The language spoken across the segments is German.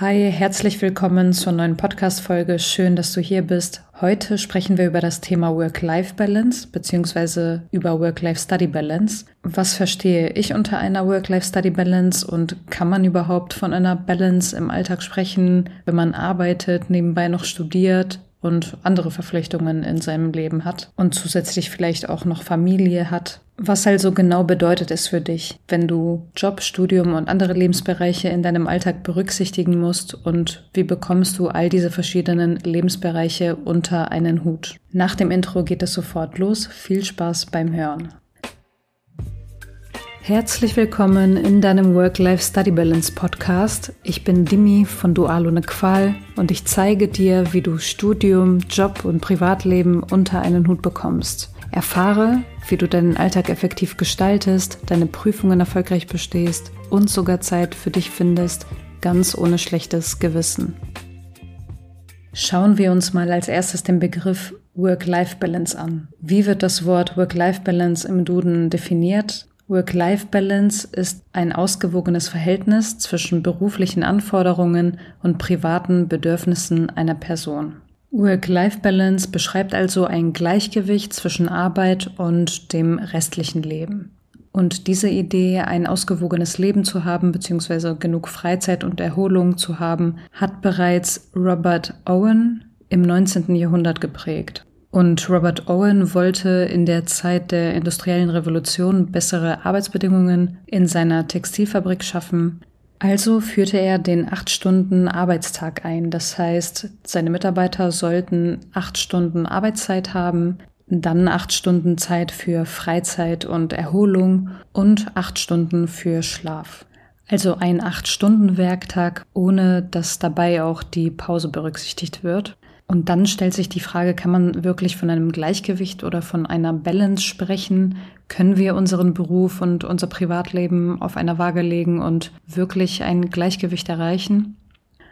Hi, herzlich willkommen zur neuen Podcast-Folge. Schön, dass du hier bist. Heute sprechen wir über das Thema Work-Life-Balance beziehungsweise über Work-Life-Study-Balance. Was verstehe ich unter einer Work-Life-Study-Balance und kann man überhaupt von einer Balance im Alltag sprechen, wenn man arbeitet, nebenbei noch studiert? Und andere Verpflichtungen in seinem Leben hat und zusätzlich vielleicht auch noch Familie hat. Was also genau bedeutet es für dich, wenn du Job, Studium und andere Lebensbereiche in deinem Alltag berücksichtigen musst und wie bekommst du all diese verschiedenen Lebensbereiche unter einen Hut? Nach dem Intro geht es sofort los. Viel Spaß beim Hören. Herzlich willkommen in deinem Work-Life-Study Balance Podcast. Ich bin Dimi von Dual ohne Qual und ich zeige dir, wie du Studium, Job und Privatleben unter einen Hut bekommst. Erfahre, wie du deinen Alltag effektiv gestaltest, deine Prüfungen erfolgreich bestehst und sogar Zeit für dich findest, ganz ohne schlechtes Gewissen. Schauen wir uns mal als erstes den Begriff Work-Life-Balance an. Wie wird das Wort Work-Life-Balance im Duden definiert? Work-Life-Balance ist ein ausgewogenes Verhältnis zwischen beruflichen Anforderungen und privaten Bedürfnissen einer Person. Work-Life-Balance beschreibt also ein Gleichgewicht zwischen Arbeit und dem restlichen Leben. Und diese Idee, ein ausgewogenes Leben zu haben, beziehungsweise genug Freizeit und Erholung zu haben, hat bereits Robert Owen im 19. Jahrhundert geprägt. Und Robert Owen wollte in der Zeit der industriellen Revolution bessere Arbeitsbedingungen in seiner Textilfabrik schaffen. Also führte er den acht Stunden Arbeitstag ein. Das heißt, seine Mitarbeiter sollten acht Stunden Arbeitszeit haben, dann acht Stunden Zeit für Freizeit und Erholung und acht Stunden für Schlaf. Also ein acht Stunden Werktag, ohne dass dabei auch die Pause berücksichtigt wird. Und dann stellt sich die Frage, kann man wirklich von einem Gleichgewicht oder von einer Balance sprechen? Können wir unseren Beruf und unser Privatleben auf einer Waage legen und wirklich ein Gleichgewicht erreichen?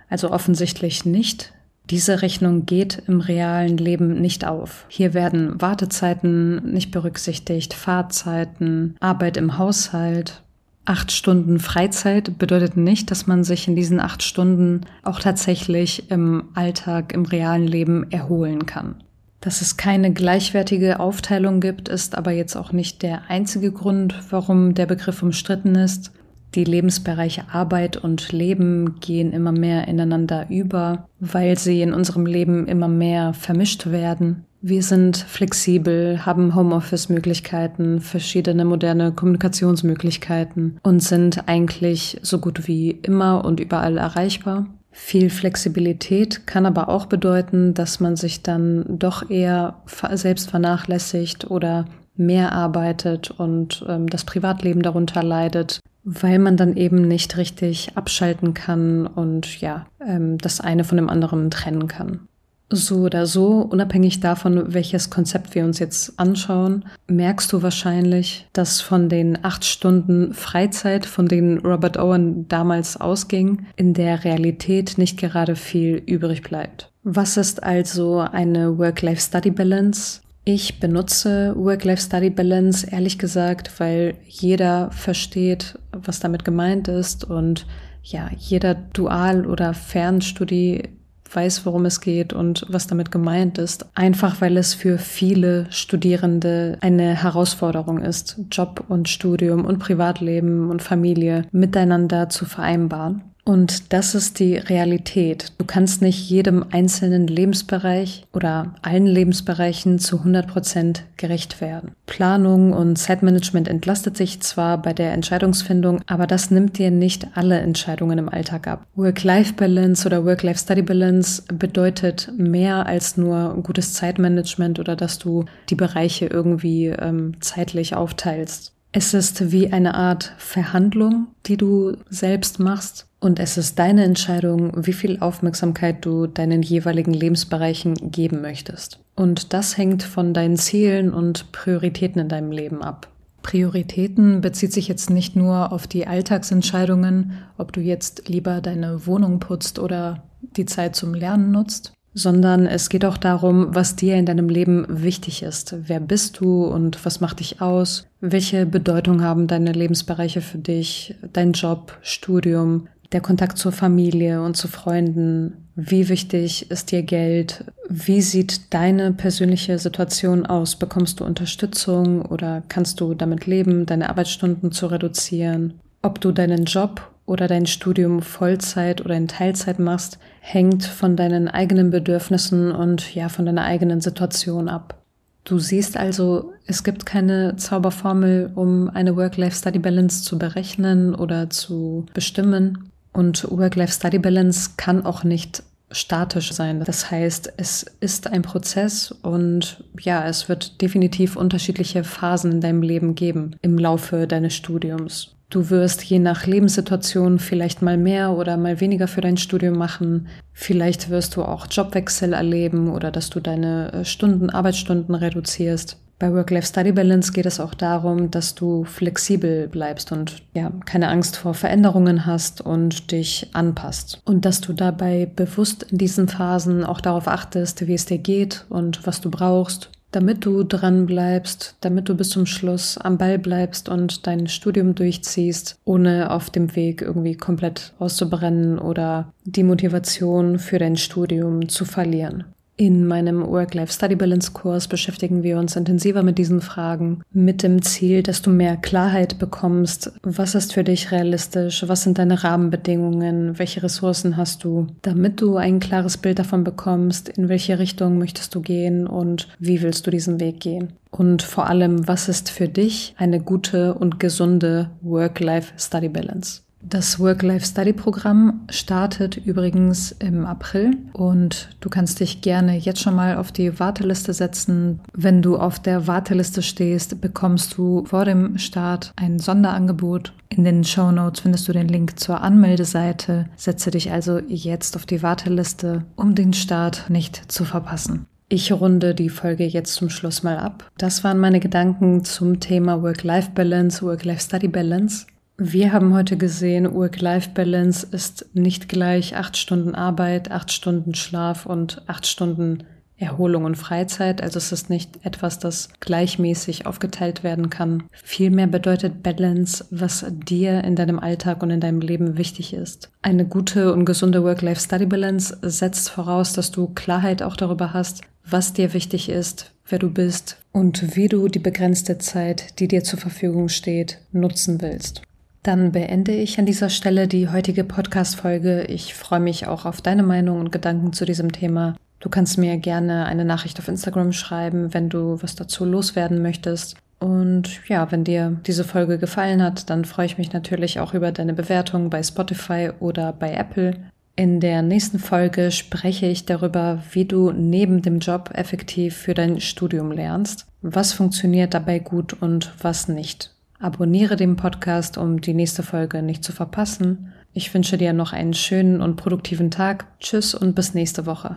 Also offensichtlich nicht. Diese Rechnung geht im realen Leben nicht auf. Hier werden Wartezeiten nicht berücksichtigt, Fahrzeiten, Arbeit im Haushalt, Acht Stunden Freizeit bedeutet nicht, dass man sich in diesen acht Stunden auch tatsächlich im Alltag, im realen Leben erholen kann. Dass es keine gleichwertige Aufteilung gibt, ist aber jetzt auch nicht der einzige Grund, warum der Begriff umstritten ist. Die Lebensbereiche Arbeit und Leben gehen immer mehr ineinander über, weil sie in unserem Leben immer mehr vermischt werden. Wir sind flexibel, haben Homeoffice-Möglichkeiten, verschiedene moderne Kommunikationsmöglichkeiten und sind eigentlich so gut wie immer und überall erreichbar. Viel Flexibilität kann aber auch bedeuten, dass man sich dann doch eher selbst vernachlässigt oder mehr arbeitet und ähm, das Privatleben darunter leidet, weil man dann eben nicht richtig abschalten kann und ja, ähm, das eine von dem anderen trennen kann. So oder so, unabhängig davon, welches Konzept wir uns jetzt anschauen, merkst du wahrscheinlich, dass von den acht Stunden Freizeit, von denen Robert Owen damals ausging, in der Realität nicht gerade viel übrig bleibt. Was ist also eine Work-Life-Study-Balance? Ich benutze Work-Life-Study-Balance ehrlich gesagt, weil jeder versteht, was damit gemeint ist und ja, jeder Dual- oder Fernstudie weiß, worum es geht und was damit gemeint ist. Einfach weil es für viele Studierende eine Herausforderung ist, Job und Studium und Privatleben und Familie miteinander zu vereinbaren. Und das ist die Realität. Du kannst nicht jedem einzelnen Lebensbereich oder allen Lebensbereichen zu 100 Prozent gerecht werden. Planung und Zeitmanagement entlastet sich zwar bei der Entscheidungsfindung, aber das nimmt dir nicht alle Entscheidungen im Alltag ab. Work-Life-Balance oder Work-Life-Study-Balance bedeutet mehr als nur gutes Zeitmanagement oder dass du die Bereiche irgendwie ähm, zeitlich aufteilst. Es ist wie eine Art Verhandlung, die du selbst machst und es ist deine Entscheidung, wie viel Aufmerksamkeit du deinen jeweiligen Lebensbereichen geben möchtest. Und das hängt von deinen Zielen und Prioritäten in deinem Leben ab. Prioritäten bezieht sich jetzt nicht nur auf die Alltagsentscheidungen, ob du jetzt lieber deine Wohnung putzt oder die Zeit zum Lernen nutzt, sondern es geht auch darum, was dir in deinem Leben wichtig ist. Wer bist du und was macht dich aus? Welche Bedeutung haben deine Lebensbereiche für dich? Dein Job, Studium, der Kontakt zur Familie und zu Freunden, wie wichtig ist dir Geld, wie sieht deine persönliche Situation aus, bekommst du Unterstützung oder kannst du damit leben, deine Arbeitsstunden zu reduzieren, ob du deinen Job oder dein Studium Vollzeit oder in Teilzeit machst, hängt von deinen eigenen Bedürfnissen und ja, von deiner eigenen Situation ab. Du siehst also, es gibt keine Zauberformel, um eine Work-Life-Study-Balance zu berechnen oder zu bestimmen. Und Work-Life-Study-Balance kann auch nicht statisch sein. Das heißt, es ist ein Prozess und ja, es wird definitiv unterschiedliche Phasen in deinem Leben geben im Laufe deines Studiums. Du wirst je nach Lebenssituation vielleicht mal mehr oder mal weniger für dein Studium machen. Vielleicht wirst du auch Jobwechsel erleben oder dass du deine äh, Stunden, Arbeitsstunden reduzierst. Bei Work-Life-Study-Balance geht es auch darum, dass du flexibel bleibst und ja, keine Angst vor Veränderungen hast und dich anpasst. Und dass du dabei bewusst in diesen Phasen auch darauf achtest, wie es dir geht und was du brauchst damit du dran bleibst, damit du bis zum Schluss am Ball bleibst und dein Studium durchziehst, ohne auf dem Weg irgendwie komplett auszubrennen oder die Motivation für dein Studium zu verlieren. In meinem Work-Life-Study-Balance-Kurs beschäftigen wir uns intensiver mit diesen Fragen, mit dem Ziel, dass du mehr Klarheit bekommst. Was ist für dich realistisch? Was sind deine Rahmenbedingungen? Welche Ressourcen hast du? Damit du ein klares Bild davon bekommst, in welche Richtung möchtest du gehen und wie willst du diesen Weg gehen? Und vor allem, was ist für dich eine gute und gesunde Work-Life-Study-Balance? Das Work-Life-Study-Programm startet übrigens im April und du kannst dich gerne jetzt schon mal auf die Warteliste setzen. Wenn du auf der Warteliste stehst, bekommst du vor dem Start ein Sonderangebot. In den Show Notes findest du den Link zur Anmeldeseite. Setze dich also jetzt auf die Warteliste, um den Start nicht zu verpassen. Ich runde die Folge jetzt zum Schluss mal ab. Das waren meine Gedanken zum Thema Work-Life-Balance, Work-Life-Study-Balance. Wir haben heute gesehen, Work-Life-Balance ist nicht gleich acht Stunden Arbeit, acht Stunden Schlaf und acht Stunden Erholung und Freizeit. Also es ist nicht etwas, das gleichmäßig aufgeteilt werden kann. Vielmehr bedeutet Balance, was dir in deinem Alltag und in deinem Leben wichtig ist. Eine gute und gesunde Work-Life-Study-Balance setzt voraus, dass du Klarheit auch darüber hast, was dir wichtig ist, wer du bist und wie du die begrenzte Zeit, die dir zur Verfügung steht, nutzen willst. Dann beende ich an dieser Stelle die heutige Podcast-Folge. Ich freue mich auch auf deine Meinung und Gedanken zu diesem Thema. Du kannst mir gerne eine Nachricht auf Instagram schreiben, wenn du was dazu loswerden möchtest. Und ja, wenn dir diese Folge gefallen hat, dann freue ich mich natürlich auch über deine Bewertung bei Spotify oder bei Apple. In der nächsten Folge spreche ich darüber, wie du neben dem Job effektiv für dein Studium lernst, was funktioniert dabei gut und was nicht. Abonniere den Podcast, um die nächste Folge nicht zu verpassen. Ich wünsche dir noch einen schönen und produktiven Tag. Tschüss und bis nächste Woche.